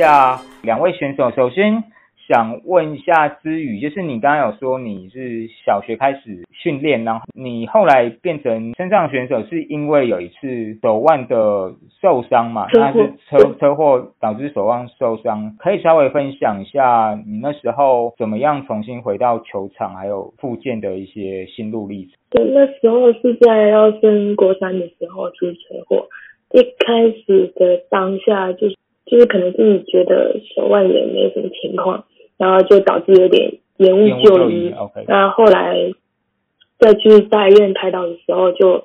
下两位选手。首先想问一下之宇，就是你刚刚有说你是小学开始训练，然后你后来变成身障选手，是因为有一次手腕的受伤嘛？那是车车祸导致手腕受伤，可以稍微分享一下你那时候怎么样重新回到球场，还有复健的一些心路历程。对，那时候是在要升国三的时候出车祸。一开始的当下，就是就是可能自己觉得手腕也没什么情况，然后就导致有点延误就医。那后来再去大医院开刀的时候，就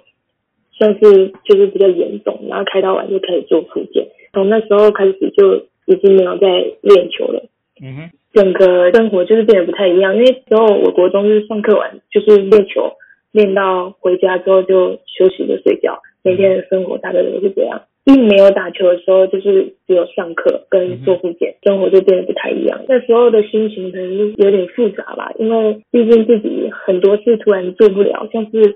算是就是比较严重，然后开刀完就开始做复健。从那时候开始就已经没有在练球了。嗯哼，整个生活就是变得不太一样。那时候我国中就是上课完就是练球，练到回家之后就休息就睡觉。每天的生活大概都是这样，并没有打球的时候，就是只有上课跟做复健，生活就变得不太一样。那时候的心情可能有点复杂吧，因为毕竟自己很多事突然做不了，像是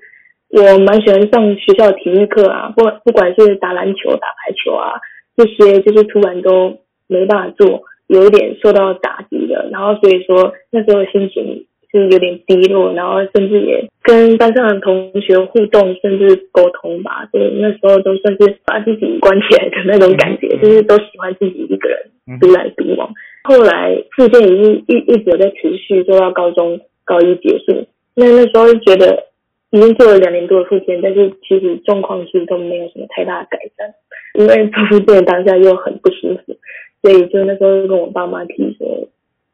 我蛮喜欢上学校体育课啊，不不管是打篮球、打排球啊，这些就是突然都没办法做，有一点受到打击的。然后所以说那时候心情。是有点低落，然后甚至也跟班上的同学互动，甚至沟通吧。所以那时候都算是把自己关起来的那种感觉，就是都喜欢自己一个人独来独往。后来复健已经一一直在持续，做到高中高一结束。那那时候就觉得已经做了两年多的复健，但是其实状况是都没有什么太大的改善。因为做复健当下又很不舒服，所以就那时候跟我爸妈提说。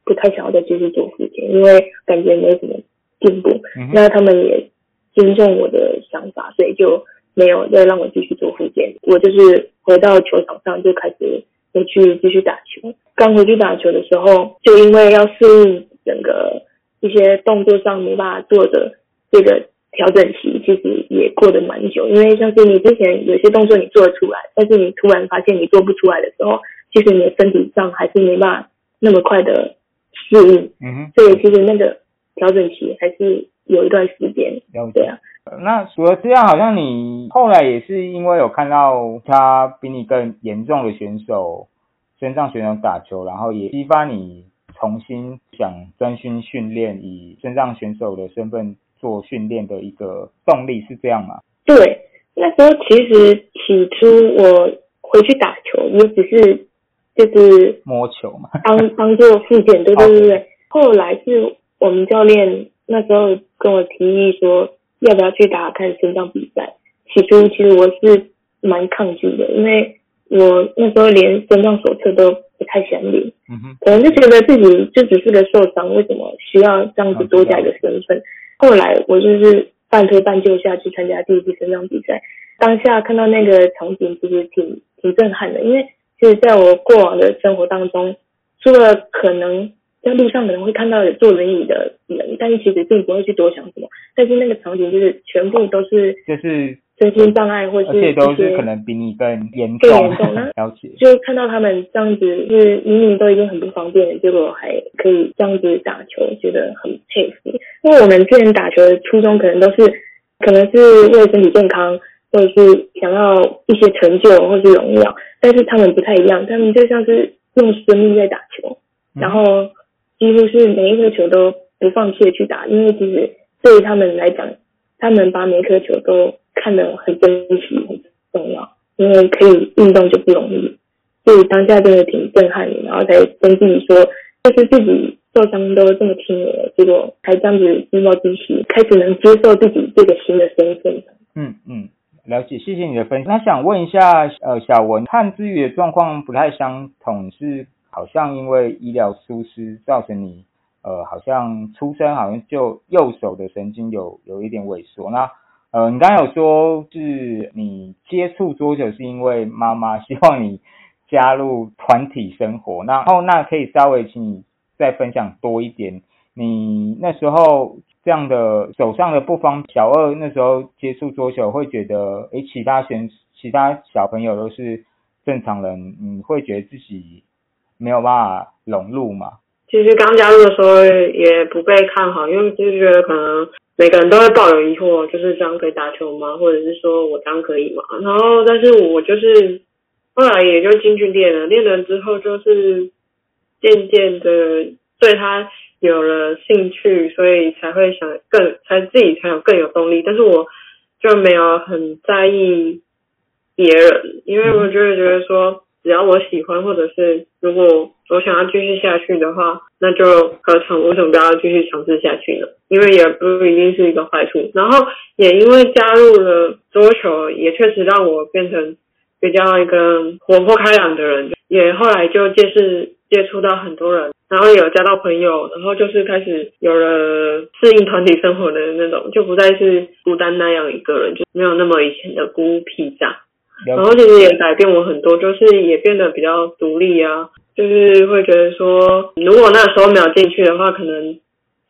不太想要再继续做复健，因为感觉没什么进步。那他们也尊重我的想法，所以就没有再让我继续做复健。我就是回到球场上就开始回去继续打球。刚回去打球的时候，就因为要适应整个一些动作上没办法做的这个调整期，其实也过得蛮久。因为像是你之前有些动作你做得出来，但是你突然发现你做不出来的时候，其实你的身体上还是没办法那么快的。适应，嗯哼，所以其实那个调整期还是有一段时间，对啊。那除了这样，好像你后来也是因为有看到他比你更严重的选手，身上选手打球，然后也激发你重新想专心训练，以身上选手的身份做训练的一个动力，是这样吗？对，那时候其实起初我回去打球也只是。就是摸球嘛，当当做复健，对对对对。后来是我们教练那时候跟我提议说，要不要去打看心脏比赛。起初其实我是蛮抗拒的，因为我那时候连身障手册都不太想领，嗯哼，可能就觉得自己就只是个受伤，为什么需要这样子多加一个身份？后来我就是半推半就下去参加第一次身障比赛，当下看到那个场景，其实挺挺震撼的，因为。其实在我过往的生活当中，除了可能在路上可能会看到有坐轮椅的人，但是其实并不会去多想什么。但是那个场景就是全部都是就是身心障碍，或是一些都是可能比你更严重。更严重 了解。就看到他们这样子，就是明明都已经很不方便了，结果还可以这样子打球，觉得很佩服。因为我们之前打球的初衷可能都是，可能是为了身体健康。或者是想要一些成就或是荣耀，但是他们不太一样，他们就像是用生命在打球，然后几乎是每一颗球都不放弃的去打，因为其实对于他们来讲，他们把每一颗球都看得很珍惜、很重要，因为可以运动就不容易，所以当下真的挺震撼的，然后才跟自己说，就是自己受伤都这么轻了，结果还这样子自暴自弃，开始能接受自己这个新的身份。嗯嗯。了解，谢谢你的分享。那想问一下，呃，小文和志宇的状况不太相同，是好像因为医疗疏失造成你，呃，好像出生好像就右手的神经有有一点萎缩。那，呃，你刚刚有说是你接触桌球是因为妈妈希望你加入团体生活，然后那可以稍微请你再分享多一点，你那时候。这样的手上的不方，小二那时候接触桌球会觉得，诶，其他选其他小朋友都是正常人，你会觉得自己没有办法融入吗？其实刚加入的时候也不被看好，因为就是觉得可能每个人都会抱有疑惑，就是这样可以打球吗？或者是说我这样可以吗？然后但是我就是后来也就进去练了，练了之后就是渐渐的对他有了兴趣，所以才会想更才自己才有更有动力。但是我就没有很在意别人，因为我就会觉得说，只要我喜欢，或者是如果我想要继续下去的话，那就何尝为什么不要继续尝试下去呢？因为也不一定是一个坏处。然后也因为加入了桌球，也确实让我变成比较一个活泼开朗的人，也后来就接触接触到很多人，然后有交到朋友，然后就是开始有了适应团体生活的那种，就不再是孤单那样一个人，就没有那么以前的孤僻这样。然后其实也改变我很多，就是也变得比较独立啊，就是会觉得说，如果那时候没有进去的话，可能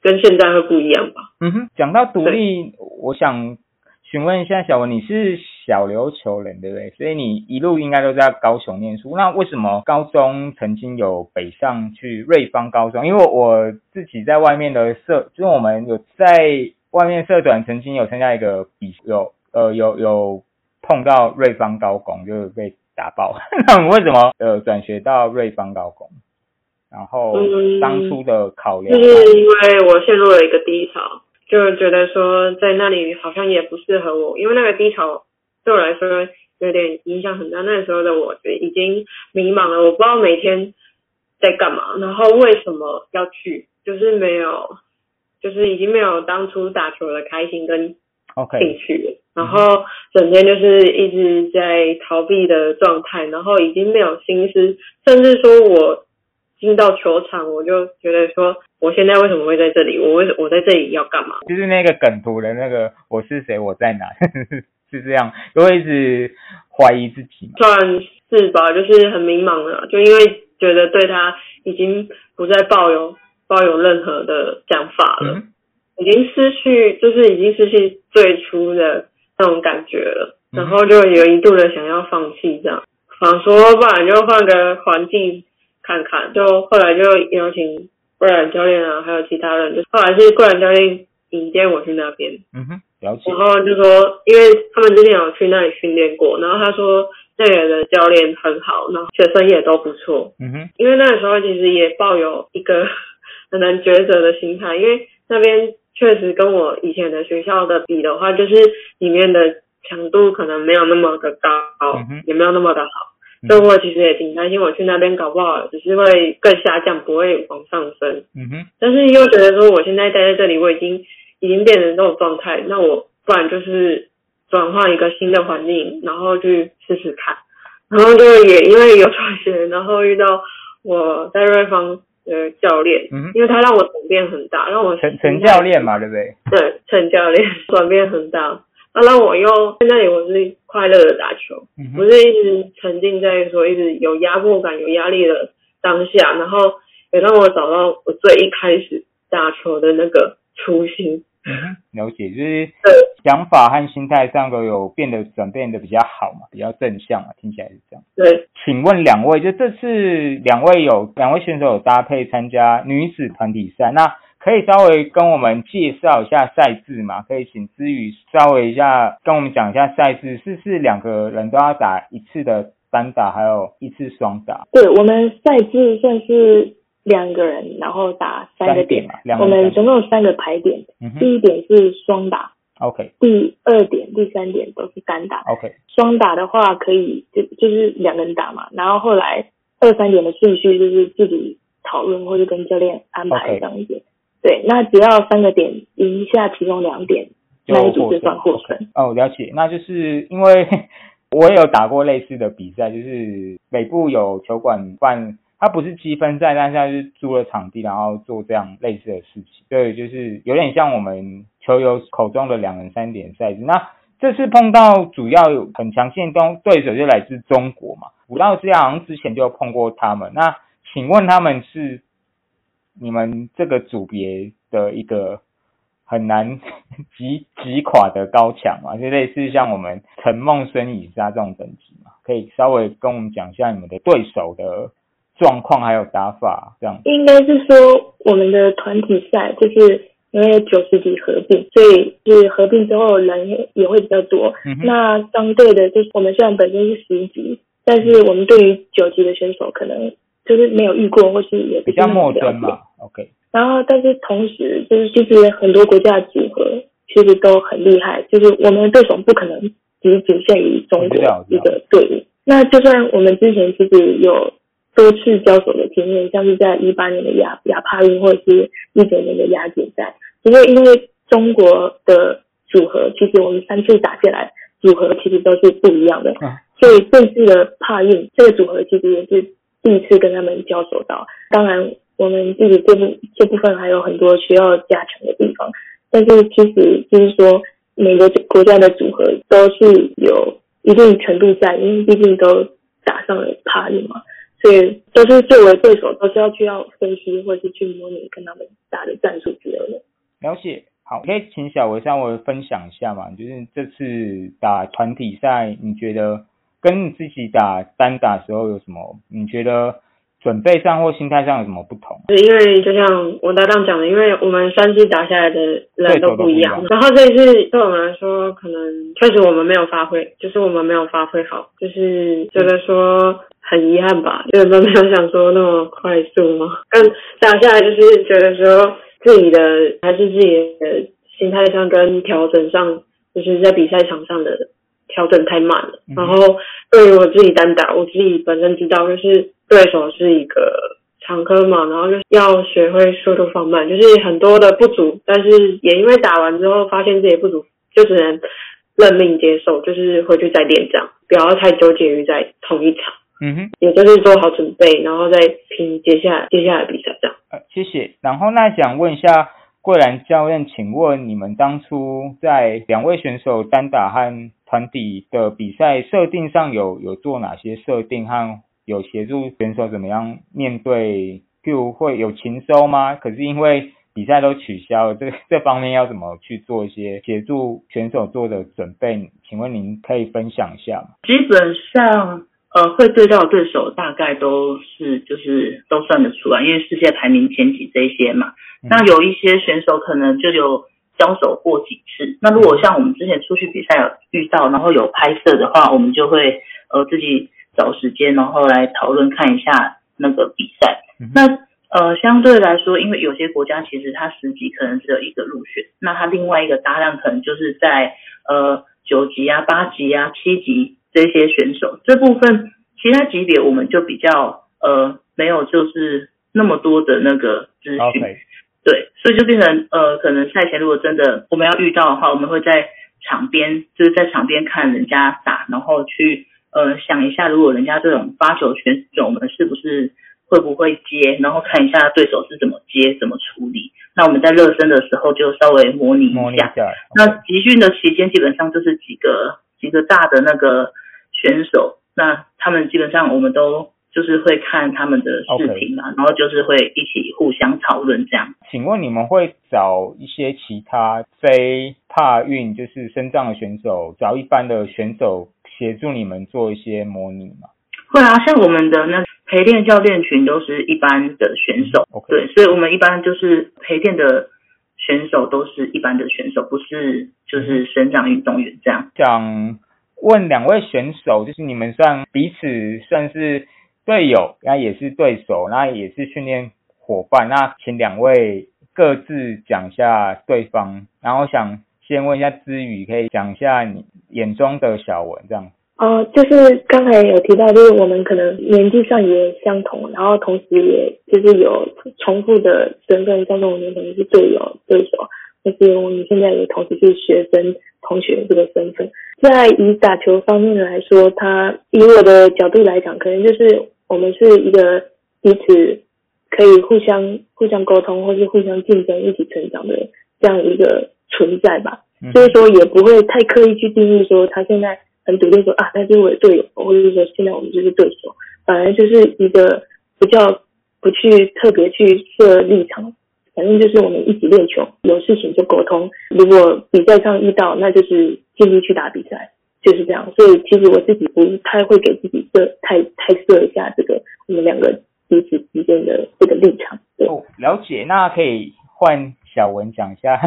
跟现在会不一样吧。嗯哼，讲到独立，我想询问一下小文，你是小琉球人对不对？所以你一路应该都在高雄念书，那为什么高中曾经有北上去瑞芳高中？因为我自己在外面的社，就是我们有在外面社团曾经有参加一个比，有呃有有。碰到瑞芳高工就是被打爆，那为什么呃转学到瑞芳高工？然后当初的考量就是因为我陷入了一个低潮，就觉得说在那里好像也不适合我，因为那个低潮对我来说有点影响很大。那时候的我已经迷茫了，我不知道每天在干嘛，然后为什么要去，就是没有，就是已经没有当初打球的开心跟兴趣了。然后整天就是一直在逃避的状态，然后已经没有心思，甚至说我进到球场，我就觉得说，我现在为什么会在这里？我为我在这里要干嘛？就是那个梗图的那个我是谁？我在哪？是这样，就会一直怀疑自己。算是吧，就是很迷茫了，就因为觉得对他已经不再抱有抱有任何的想法了，已经失去，就是已经失去最初的。那种感觉了，然后就有一度的想要放弃这样，想说不然就换个环境看看，就后来就邀请桂兰教练啊，还有其他人，就后来是桂兰教练引荐我去那边，嗯哼，了解。然后就说，因为他们之前有去那里训练过，然后他说那里的教练很好，然后学生也都不错，嗯哼。因为那个时候其实也抱有一个 很难抉择的心态，因为那边。确实跟我以前的学校的比的话，就是里面的强度可能没有那么的高，也没有那么的好。所以我其实也挺担心，我去那边搞不好只是会更下降，不会往上升。嗯哼。但是又觉得说，我现在待在这里，我已经已经变成这种状态，那我不然就是转换一个新的环境，然后去试试看。然后就也因为有转学，然后遇到我在瑞芳。的，教练，嗯，因为他让我转变很大，让我陈陈教练嘛，对不对？对，陈教练转变很大，那让我又在那里，我是快乐的打球，不是一直沉浸在说一直有压迫感、有压力的当下，然后也让我找到我最一开始打球的那个初心。嗯，了解，就是想法和心态上都有变得转变的比较好嘛，比较正向嘛，听起来是这样。对，请问两位，就这次两位有两位选手有搭配参加女子团体赛，那可以稍微跟我们介绍一下赛制嘛？可以请之宇稍微一下跟我们讲一下赛制，是是两个人都要打一次的单打，还有一次双打？对，我们赛制算是。两个人，然后打三个点。我们总共有三个排点。第一点是双打。OK。第二点、第三点都是单打。OK。双打的话可以就就是两个人打嘛，然后后来二三点的顺序就是自己讨论或者跟教练安排这样一点。对，那只要三个点赢下其中两点，那一组就算获胜。哦，了解。那就是因为 我有打过类似的比赛，就是北部有球馆办。它不是积分赛，但是它是租了场地，然后做这样类似的事情。对，就是有点像我们球友口中的两人三点赛制。那这次碰到主要有很强劲的对手，就来自中国嘛。武道之好像之前就碰过他们。那请问他们是你们这个组别的一个很难 击击垮的高墙嘛？就类似像我们陈梦生以下这种等级嘛？可以稍微跟我们讲一下你们的对手的。状况还有打法这样，应该是说我们的团体赛就是因为九十级合并，所以是合并之后人也也会比较多。那相对的，就是我们虽然本身是十级，但是我们对于九级的选手可能就是没有遇过，或是也比较。陌生嘛。OK，然后，但是同时就是其实很多国家的组合其实都很厉害，就是我们的对手不可能只仅限于中国一个队伍。那就算我们之前其实有多次交手的经验，像是在一八年的亚亚帕运或者是一九年的亚锦赛，不过因为中国的组合，其实我们三次打下来，组合其实都是不一样的，嗯所以这次的帕运这个组合其实也是第一次跟他们交手到。当然，我们自己这部这部分还有很多需要加强的地方，但是其实就是说，每个国家的组合都是有一定程度在，因为毕竟都打上了帕运嘛，所以都是作为对手，都是要去要分析或是去模拟跟他们打的战术之类的。了解。好，可以请小维向我分享一下嘛？就是这次打团体赛，你觉得跟你自己打单打时候有什么？你觉得准备上或心态上有什么不同？对，因为就像我搭档讲的，因为我们三支打下来的人都不一样，对然后这一次对我们来说，可能确实我们没有发挥，就是我们没有发挥好，就是觉得说很遗憾吧，就是都没有想说那么快速嘛。但打下来就是觉得说自己的还是自己的心态上跟调整上，就是在比赛场上的调整太慢了。嗯然后对于我自己单打，我自己本身知道就是对手是一个常科嘛，然后就要学会速度放慢，就是很多的不足，但是也因为打完之后发现自己不足，就只能认命接受，就是回去再练这样，不要太纠结于在同一场，嗯哼，也就是做好准备，然后再拼接下来接下来比赛这样。呃，谢谢。然后那想问一下桂兰教练，请问你们当初在两位选手单打和团体的比赛设定上有有做哪些设定和有协助选手怎么样面对？譬如会有勤收吗？可是因为比赛都取消了，这 这方面要怎么去做一些协助选手做的准备？请问您可以分享一下吗？基本上，呃，会对到的对手大概都是就是都算得出来，因为世界排名前几这些嘛。嗯那有一些选手可能就有交手过几次。那如果像我们之前出去比赛有遇到，然后有拍摄的话，我们就会呃自己找时间，然后来讨论看一下那个比赛。嗯那呃，相对来说，因为有些国家其实它十级可能只有一个入选，那它另外一个搭档可能就是在呃九级啊、八级啊、七级这些选手这部分，其他级别我们就比较呃没有就是那么多的那个资讯。对，所以就变成呃，可能赛前如果真的我们要遇到的话，我们会在场边，就是在场边看人家打，然后去呃想一下，如果人家这种发球选手，我们是不是会不会接，然后看一下对手是怎么接、怎么处理。那我们在热身的时候就稍微模拟一下。模拟一下。那集训的期间基本上就是几个几个大的那个选手，那他们基本上我们都就是会看他们的视频嘛然后就是会一起互相讨论这样。请问你们会找一些其他非帕运就是身障的选手，找一般的选手协助你们做一些模拟吗？会啊，像我们的那陪练教练群都是一般的选手对，所以我们一般就是陪练的选手都是一般的选手，不是就是身障运动员这样。想问两位选手，就是你们算彼此算是队友，那也是对手，那也是训练伙伴。那请两位各自讲一下对方，然后想先问一下知宇，可以讲一下你眼中的小文这样。哦，就是刚才有提到，就是我们可能年纪上也相同，然后同时也就是有重复的身份，像是我们可能是队友、对手，但是我们现在也同时是学生、同学这个身份。在以打球方面来说，他以我的角度来讲，可能就是我们是一个彼此可以互相互相沟通，或是互相竞争、一起成长的这样一个存在吧。嗯所以说也不会太刻意去定义说他现在很笃定说啊，他是我的队友，或者是说现在我们就是对手，反而就是一个不叫不去特别去设立场，反正就是我们一起练球，有事情就沟通。如果比赛上遇到，那就是尽力去打比赛，就是这样。所以其实我自己不太会给自己设太太设一下这个我们两个彼此之间的这个立场。对，哦，了解。那可以换小文讲一下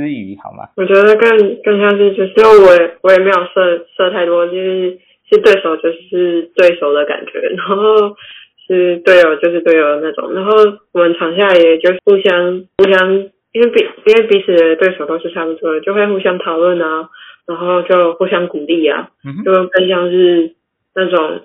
知宇好吗？我觉得更更像是，就是我也我也没有设设太多，就是是对手就是对手的感觉，然后是队友就是队友的那种，然后我们场下也就互相互相，因为彼因为彼此的对手都是差不多的，就会互相讨论啊，然后就互相鼓励啊，就更像是那种。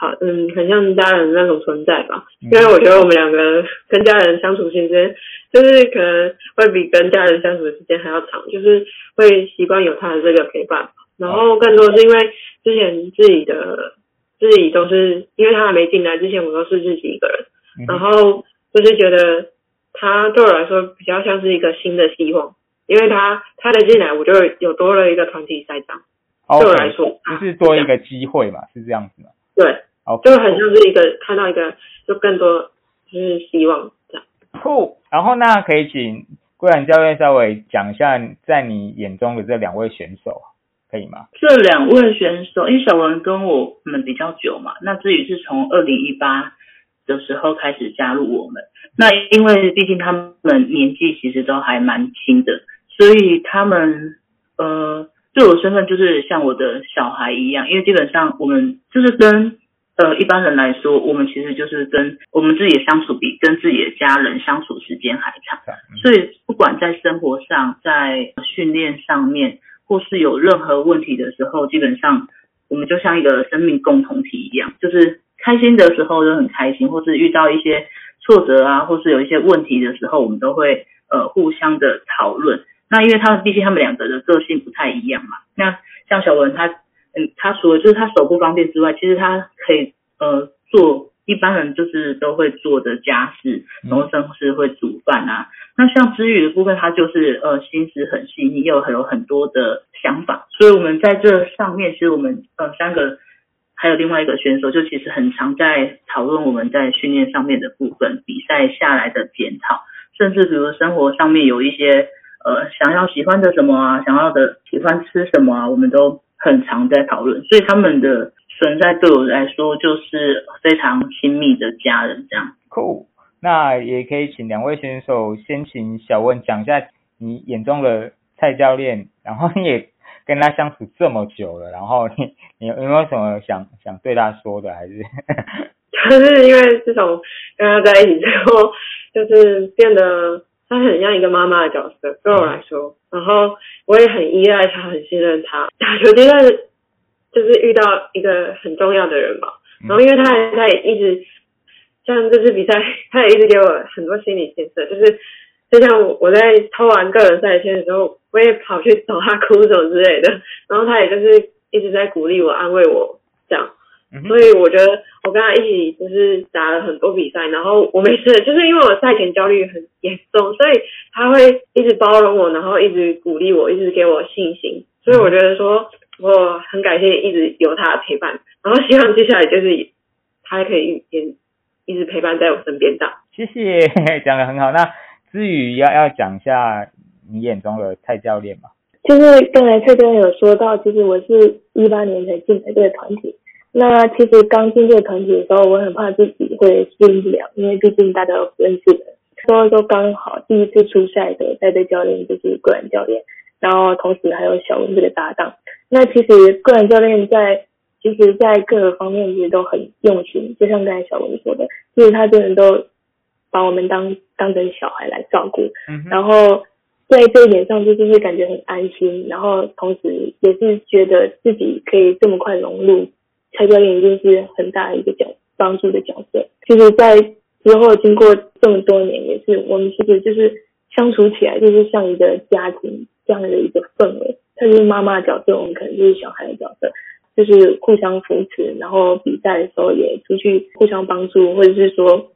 好，嗯，很像家人那种存在吧。因为我觉得我们两个跟家人相处时间，就是可能会比跟家人相处的时间还要长，就是会习惯有他的这个陪伴。然后更多是因为之前自己的自己都是，因为他还没进来之前，我都是自己一个人。然后就是觉得他对我来说比较像是一个新的希望，因为他他的进来，我就有多了一个团体赛长。对我来说，就是多一个机会嘛，是这样子吗？对。就很像是一个看到一个，就更多就是希望这样。酷，然后那可以请桂兰教练稍微讲一下，在你眼中的这两位选手，可以吗？这两位选手，因为小文跟我们比较久嘛，那至于是从二零一八的时候开始加入我们，那因为毕竟他们年纪其实都还蛮轻的，所以他们呃对我身份就是像我的小孩一样，因为基本上我们就是跟。呃，一般人来说，我们其实就是跟我们自己的相处比跟自己的家人相处时间还长，所以不管在生活上、在训练上面，或是有任何问题的时候，基本上我们就像一个生命共同体一样，就是开心的时候都很开心，或是遇到一些挫折啊，或是有一些问题的时候，我们都会呃互相的讨论。那因为他们毕竟他们两个的个性不太一样嘛，那像小文他。嗯，他除了就是他手不方便之外，其实他可以呃做一般人就是都会做的家事，然后甚至会煮饭啊。那像知雨的部分，他就是呃心思很细腻，又有很多的想法。所以我们在这上面，其实我们呃三个还有另外一个选手，就其实很常在讨论我们在训练上面的部分，比赛下来的检讨，甚至比如生活上面有一些呃想要喜欢的什么啊，想要的喜欢吃什么啊，我们都。很常在讨论，所以他们的存在对我来说就是非常亲密的家人这样。Cool，那也可以请两位选手先请小温讲一下你眼中的蔡教练，然后你也跟他相处这么久了，然后你你有没有什么想想对他说的？还是？就是因为自从跟他在一起之后，就是变得。他很像一个妈妈的角色，对我来说，然后我也很依赖他，很信任他。打球阶段就是遇到一个很重要的人嘛，然后因为他他也一直像这次比赛，他也一直给我很多心理建设，就是就像我在偷完个人赛签的时候，我也跑去找他哭什么之类的，然后他也就是一直在鼓励我、安慰我这样。所以我觉得我跟他一起就是打了很多比赛，然后我没事，就是因为我赛前焦虑很严重，所以他会一直包容我，然后一直鼓励我，一直给我信心。所以我觉得说我很感谢一直有他的陪伴，然后希望接下来就是他可以也一直陪伴在我身边的。谢谢，讲的很好。那至于要要讲一下你眼中的蔡教练嘛？就是刚才蔡教练有说到，其实我是一八年才进来这个团体。那其实刚进这个团体的时候，我很怕自己会适应不了，因为毕竟大家都不认识的。所以说刚好第一次出赛的带队教练就是个人教练，然后同时还有小文这个搭档。那其实个人教练在其实，在各个方面其实都很用心，就像刚才小文说的，其实他真的都把我们当当成小孩来照顾。嗯然后在这一点上，就是会感觉很安心，然后同时也是觉得自己可以这么快融入。蔡教练一定是很大的一个角帮助的角色，就是在之后经过这么多年，也是我们其实就是相处起来就是像一个家庭这样的一个氛围。他就是妈妈的角色，我们可能就是小孩的角色，就是互相扶持，然后比赛的时候也出去互相帮助，或者是说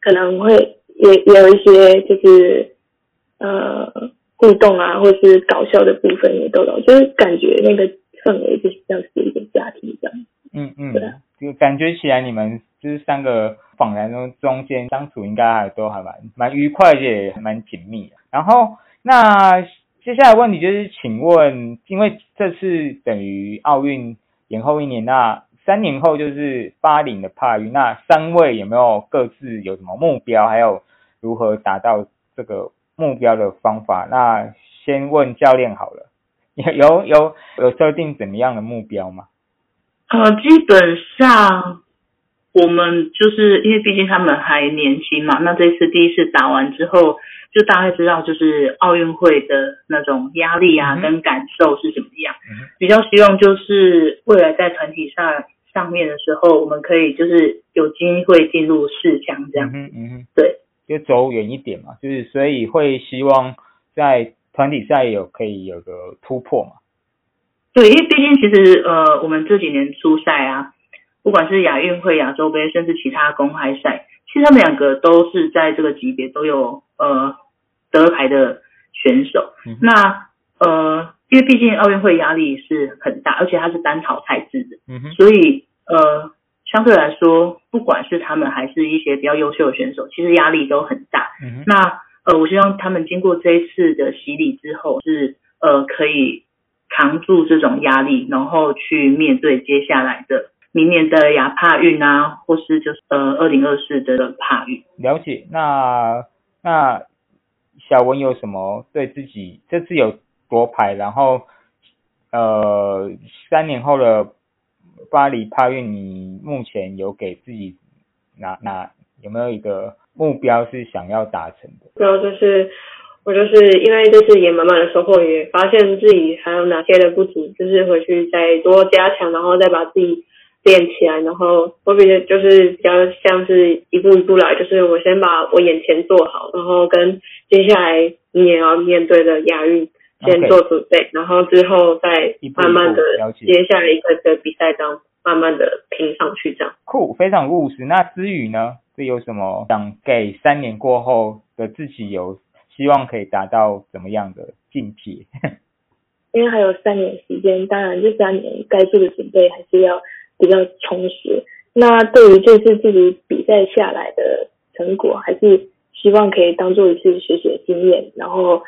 可能会也也有一些就是呃互动啊，或者是搞笑的部分也都有，就是感觉那个。氛围就是像是一个家庭这样，嗯嗯，对，就感觉起来你们就是三个访谈中中间相处应该还都还蛮蛮愉快，也蛮紧密的。然后那接下来问题就是，请问，因为这次等于奥运延后一年，那三年后就是巴林的帕运，那三位有没有各自有什么目标，还有如何达到这个目标的方法？那先问教练好了。有有有有设定怎么样的目标吗？呃，基本上我们就是因为毕竟他们还年轻嘛，那这次第一次打完之后，就大概知道就是奥运会的那种压力啊嗯跟感受是怎么样。嗯比较希望就是未来在团体赛上面的时候，我们可以就是有机会进入四强这样。嗯哼嗯哼，对，就走远一点嘛，就是所以会希望在团体赛有可以有个突破嘛。对，因为毕竟其实呃，我们这几年出赛啊，不管是亚运会、亚洲杯，甚至其他公开赛，其实他们两个都是在这个级别都有呃得牌的选手。嗯那呃，因为毕竟奥运会压力是很大，而且它是单淘汰制的，嗯，所以呃，相对来说，不管是他们还是一些比较优秀的选手，其实压力都很大。嗯，那呃，我希望他们经过这一次的洗礼之后，是呃可以扛住这种压力，然后去面对接下来的明年的亚帕运啊，或是就是呃二零二四的帕运。了解。那那小文有什么对自己这次有夺牌，然后呃三年后的巴黎帕运，你目前有给自己哪哪有没有一个目标是想要达成的？然后就是我就是因为这次也满满的收获，也发现自己还有哪些的不足，就是回去再多加强，然后再把自己练起来。然后我比较就是比较像是一步一步来，就是我先把我眼前做好，然后跟接下来你也要面对的亚运。先做准备然后之后再慢慢的接下来一个的比赛当慢慢的拼上去，这样。酷，非常务实。那思雨呢，是有什么想给三年过后的自己有希望可以达到怎么样的境界？因为还有三年时间，当然这三年该做的准备还是要比较充实。那对于这次自己比赛下来的成果，还是希望可以当做一次学习的经验，然后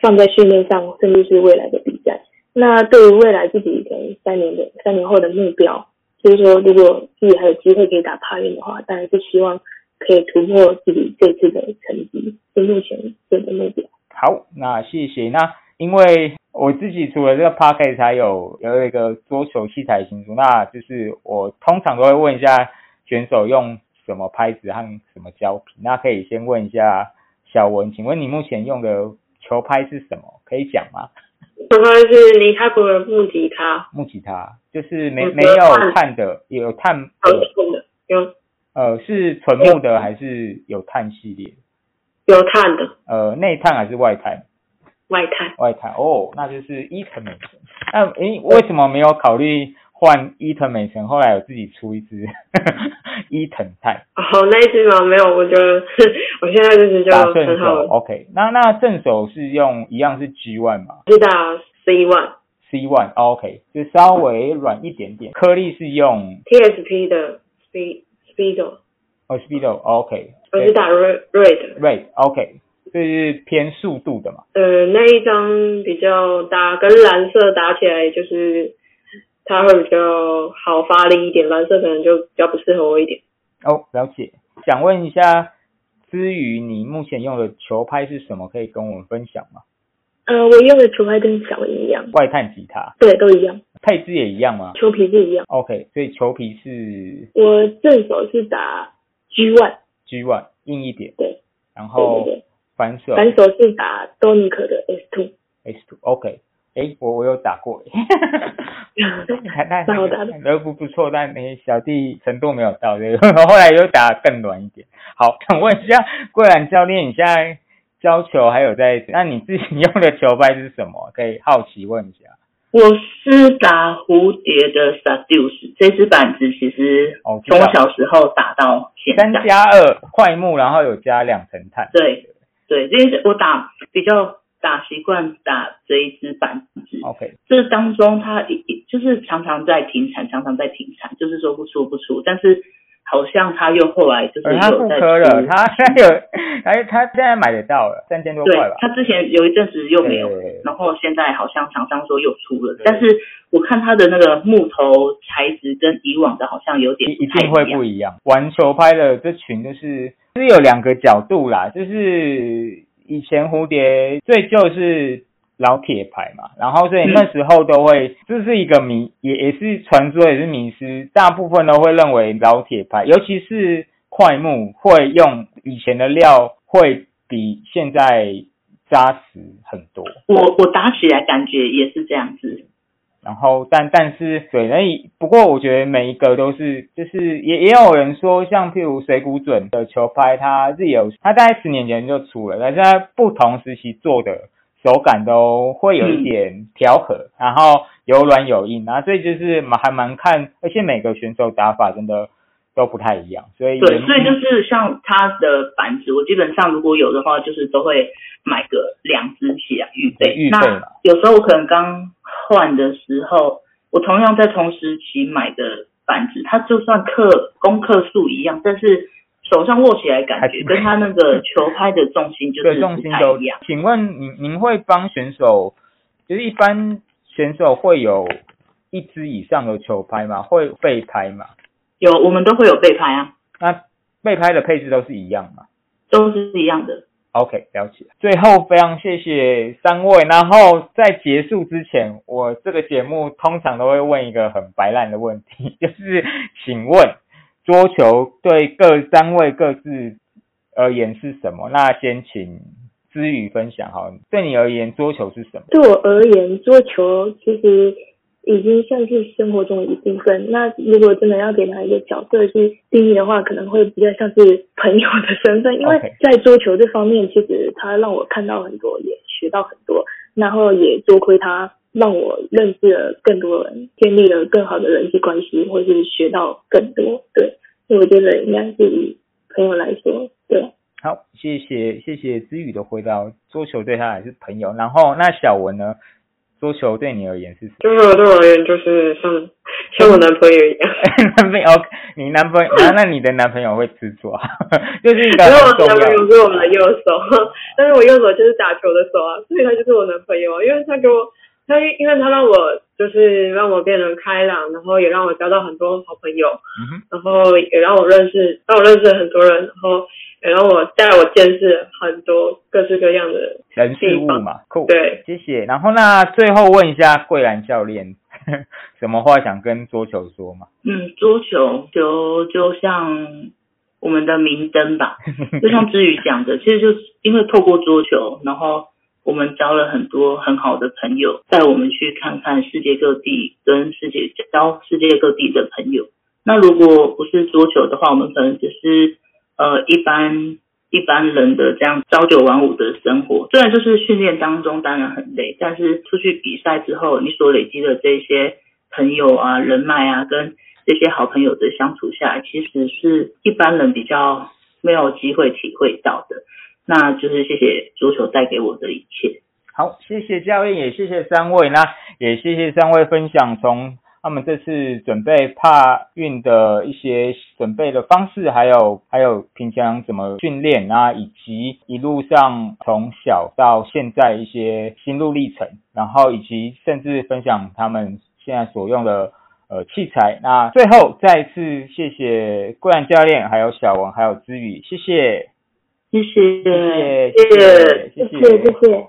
放在训练上，甚至是未来的比赛。那对于未来自己可能三年的三年后的目标，就是说，如果自己还有机会可以打帕运的话，当然是希望可以突破自己这次的成绩，是目前这个目标。好，那谢谢。那因为我自己除了这个 p o c a s t 还有有一个桌球器材新书，那就是我通常都会问一下选手用什么拍子和什么胶皮。那可以先问一下小文，请问你目前用的球拍是什么？可以讲吗？然后是尼卡普的木吉他，木吉他就是没没有碳碳的，有碳很的，有呃，是纯木的还是有碳系列？有碳的呃，内碳还是外碳？外碳。外碳哦，那就是一层美诚。那诶，为什么没有考虑换伊藤美诚？后来有自己出一支 伊藤菜哦，那一支吗？没有，我觉得 我现在这只就很好，，OK。那那正手是用一样是 G one 嘛是打 C one，C one OK，就稍微软一点点。颗粒是用 TSP 的 Speed Speedo，哦 Speedo OK，我是打 Red Red。OK，这是偏速度的嘛。呃，那一张比较搭，跟蓝色打起来就是它会比较好发力一点，蓝色可能就比较不适合我一点。哦，了解。想问一下，至于你目前用的球拍是什么？可以跟我们分享吗？呃，我用的球拍跟小文一样，外探吉他对，都一样，配置也一样吗球皮是一样。？OK，所以球皮是我正手是打 G one，G one 硬一点，对对然后反手，反手是打 Donic 的 S two，S two OK。诶，我我有打过，还还蛮好打的还不不错，但你小弟程度没有到，对，后来又打更软一点。好，想问一下桂兰教练，你现在教球还有在？那你自己用的球拍是什么？可以好奇问一下。我是打蝴蝶的 Seduce 这支板子，其实哦从小时候打到现在三。加二快木，然后有加两层碳。对对，这是我打比较打习惯打这一支板子。OK，这当中它一一就是常常在停产，常常在停产，就是说不出不出，但是好像他又后来就是而他复有在刻了，出他现在有，哎，他现在买得到了，三千多对块吧。他之前有一阵子又没有对，然后现在好像厂商说又出了对，但是我看他的那个木头材质跟以往的好像有点一一定会不一样。玩球拍的这群就是就是有两个角度啦，就是以前蝴蝶最旧是老铁牌嘛，然后所以那时候都会，这是一个迷，也也是传说，也是迷思，大部分都会认为老铁牌，尤其是快木会用以前的料，会比现在扎实很多。我我打起来感觉也是这样子。然后，但但是对，那不过我觉得每一个都是，就是也也有人说，像譬如水谷准的球拍，它是有，它大概十年前就出了，但是在不同时期做的手感都会有一点调和，然后有软有硬，然后所以就是蛮还蛮看，而且每个选手打法真的都不太一样，所以对，所以就是像它的板子，我基本上如果有的话，就是都会买个两支起来预备。预备那有时候我可能刚。换的时候，我同样在同时期买的板子，它就算克功克数一样，但是手上握起来感觉跟它那个 球拍的重心就是重心都一样。请问您您会帮选手，就是一般选手会有一支以上的球拍吗？会备拍吗？有，我们都会有备拍啊。那备拍的配置都是一样吗？都是一样的。OK，了解。最后非常谢谢三位。然后在结束之前，我这个节目通常都会问一个很白烂的问题，就是请问桌球对各三位各自而言是什么？那先请知宇分享哈。对你而言，桌球是什么？对我而言，桌球其实。已经算是生活中的一部分。那如果真的要给他一个角色去定义的话，可能会比较像是朋友的身份。因为在桌球这方面，其实他让我看到很多，也学到很多。然后也多亏他让我认识了更多人，建立了更好的人际关系，或是学到更多。对，所以我觉得应该是以朋友来说，对。好，谢谢谢谢子宇的回答。桌球对他还是朋友。然后那小文呢？桌球对你而言是？对我对我而言就是像 像我男朋友一样。男朋友，你男朋友那那你的男朋友会吃醋啊？就是一个。因为我男朋友是我们的右手，但是我右手就是打球的手啊，所以他就是我男朋友啊。因为他给我，他因为他让我就是让我变得开朗，然后也让我交到很多好朋友，然后也让我认识让我认识很多人，然后。然后我带我见识很多各式各样的人事物嘛，酷，对，谢谢。然后那最后问一下桂兰教练，什么话想跟桌球说吗？嗯，桌球就就像我们的明灯吧，就像之宇讲的，其实就是因为透过桌球，然后我们交了很多很好的朋友，带我们去看看世界各地，跟世界交世界各地的朋友。那如果不是桌球的话，我们可能只是。呃，一般一般人的这样朝九晚五的生活，虽然就是训练当中当然很累，但是出去比赛之后，你所累积的这些朋友啊、人脉啊，跟这些好朋友的相处下来，其实是一般人比较没有机会体会到的。那就是谢谢足球带给我的一切。好，谢谢教练，也谢谢三位，那也谢谢三位分享从。他们这次准备帕运的一些准备的方式，还有还有平常怎么训练啊，以及一路上从小到现在一些心路历程，然后以及甚至分享他们现在所用的呃器材。那最后再次谢谢桂兰教练，还有小王，还有知宇，谢谢，谢谢，谢谢，谢谢，谢谢。